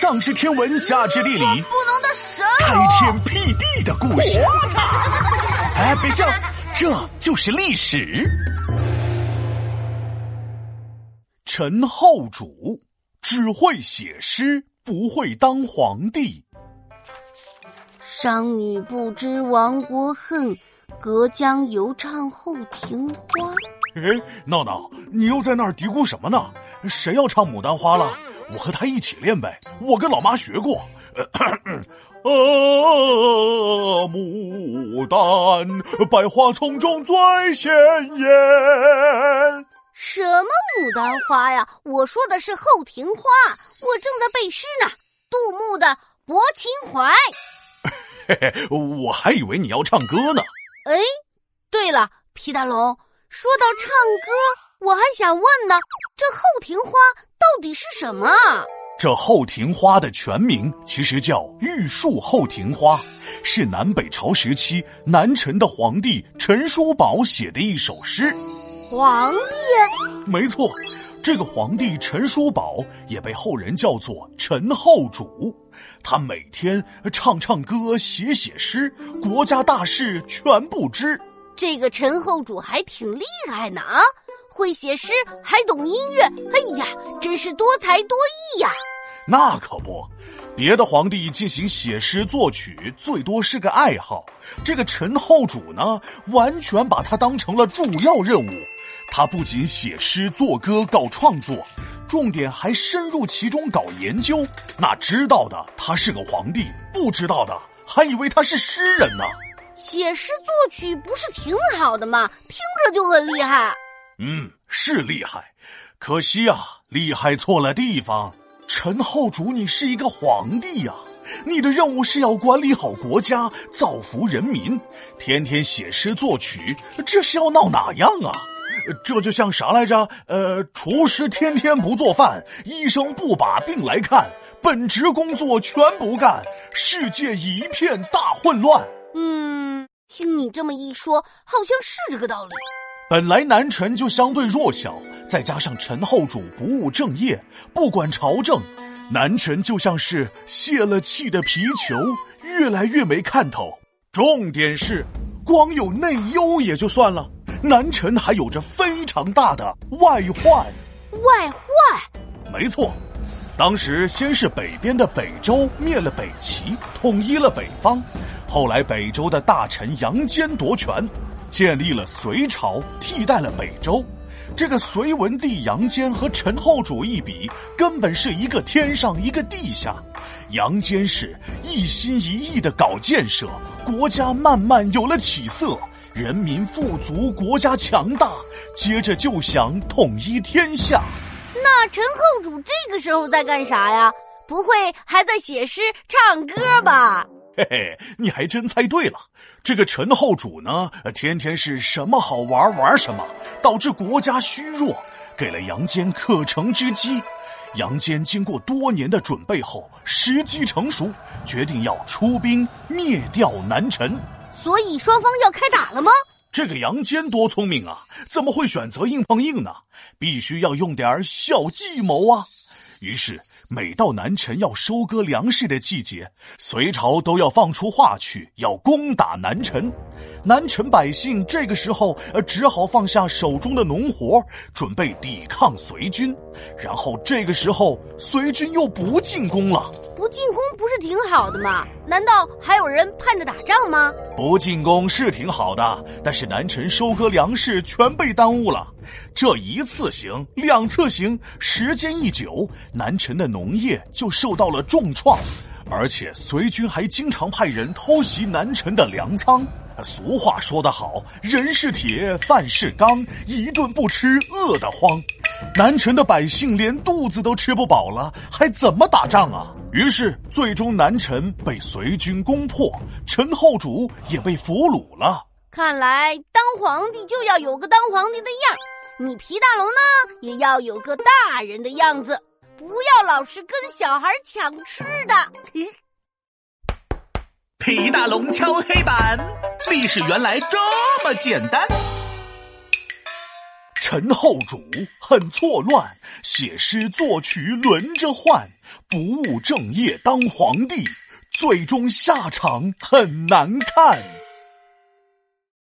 上知天文，下知地理，不能的神开天辟地的故事。哎，别笑，这就是历史。陈后主只会写诗，不会当皇帝。商女不知亡国恨，隔江犹唱后庭花。哎，闹闹，你又在那儿嘀咕什么呢？谁要唱《牡丹花》了？我和他一起练呗。我跟老妈学过。呃，牡丹，百花丛中最鲜艳。什么牡丹花呀？我说的是后庭花。我正在背诗呢，杜牧的《泊秦淮》。嘿嘿，我还以为你要唱歌呢。哎，对了，皮大龙，说到唱歌，我还想问呢，这后庭花底是什么？这后庭花的全名其实叫玉树后庭花，是南北朝时期南陈的皇帝陈叔宝写的一首诗。皇帝？没错，这个皇帝陈叔宝也被后人叫做陈后主。他每天唱唱歌，写写诗，国家大事全不知。这个陈后主还挺厉害呢啊，会写诗，还懂音乐。哎呀，真是多才多艺呀！那可不，别的皇帝进行写诗作曲，最多是个爱好。这个陈后主呢，完全把它当成了主要任务。他不仅写诗作歌搞创作，重点还深入其中搞研究。那知道的他是个皇帝，不知道的还以为他是诗人呢。写诗作曲不是挺好的吗？听着就很厉害。嗯，是厉害，可惜啊，厉害错了地方。陈后主，你是一个皇帝呀，你的任务是要管理好国家，造福人民，天天写诗作曲，这是要闹哪样啊？这就像啥来着？呃，厨师天天不做饭，医生不把病来看，本职工作全不干，世界一片大混乱。嗯，听你这么一说，好像是这个道理。本来南陈就相对弱小，再加上陈后主不务正业，不管朝政，南陈就像是泄了气的皮球，越来越没看头。重点是，光有内忧也就算了。南陈还有着非常大的外患，外患，没错。当时先是北边的北周灭了北齐，统一了北方，后来北周的大臣杨坚夺权，建立了隋朝，替代了北周。这个隋文帝杨坚和陈后主一比，根本是一个天上一个地下。杨坚是一心一意的搞建设，国家慢慢有了起色。人民富足，国家强大，接着就想统一天下。那陈后主这个时候在干啥呀？不会还在写诗唱歌吧？嘿嘿，你还真猜对了。这个陈后主呢，天天是什么好玩玩什么，导致国家虚弱，给了杨坚可乘之机。杨坚经过多年的准备后，时机成熟，决定要出兵灭掉南陈。所以双方要开打了吗？这个杨坚多聪明啊，怎么会选择硬碰硬呢？必须要用点小计谋啊！于是，每到南陈要收割粮食的季节，隋朝都要放出话去，要攻打南陈。南陈百姓这个时候，呃，只好放下手中的农活，准备抵抗隋军。然后这个时候，隋军又不进攻了。不进攻不是挺好的吗？难道还有人盼着打仗吗？不进攻是挺好的，但是南陈收割粮食全被耽误了。这一次行，两次行，时间一久，南陈的农业就受到了重创，而且隋军还经常派人偷袭南陈的粮仓。俗话说得好，人是铁，饭是钢，一顿不吃饿得慌。南陈的百姓连肚子都吃不饱了，还怎么打仗啊？于是，最终南陈被隋军攻破，陈后主也被俘虏了。看来当皇帝就要有个当皇帝的样你皮大龙呢，也要有个大人的样子，不要老是跟小孩抢吃的。皮大龙敲黑板，历史原来这么简单。陈后主很错乱，写诗作曲轮着换，不务正业当皇帝，最终下场很难看。